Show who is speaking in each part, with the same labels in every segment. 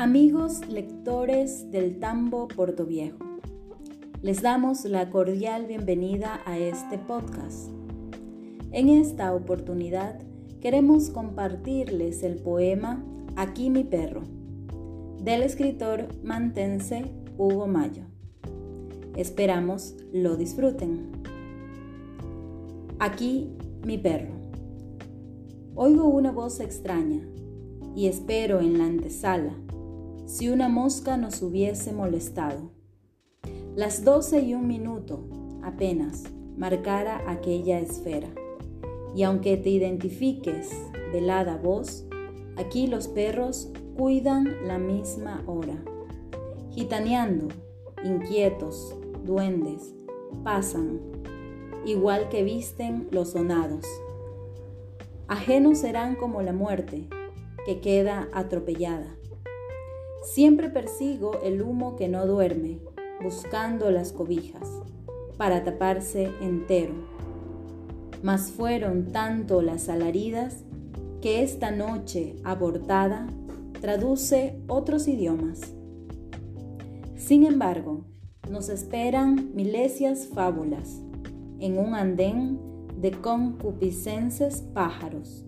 Speaker 1: Amigos lectores del Tambo Viejo, les damos la cordial bienvenida a este podcast. En esta oportunidad queremos compartirles el poema Aquí mi perro, del escritor mantense Hugo Mayo. Esperamos lo disfruten. Aquí mi perro. Oigo una voz extraña y espero en la antesala si una mosca nos hubiese molestado. Las doce y un minuto apenas marcara aquella esfera. Y aunque te identifiques, velada voz, aquí los perros cuidan la misma hora. Gitaneando, inquietos, duendes, pasan, igual que visten los sonados. Ajenos serán como la muerte, que queda atropellada Siempre persigo el humo que no duerme, buscando las cobijas, para taparse entero. Mas fueron tanto las alaridas que esta noche abortada traduce otros idiomas. Sin embargo, nos esperan milesias fábulas en un andén de concupiscenses pájaros.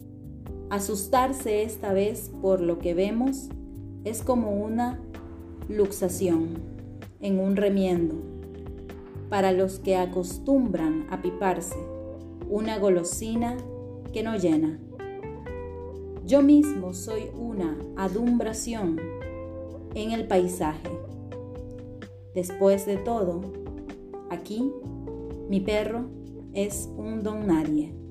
Speaker 1: Asustarse esta vez por lo que vemos es como una luxación en un remiendo. Para los que acostumbran a piparse, una golosina que no llena. Yo mismo soy una adumbración en el paisaje. Después de todo, aquí mi perro es un don nadie.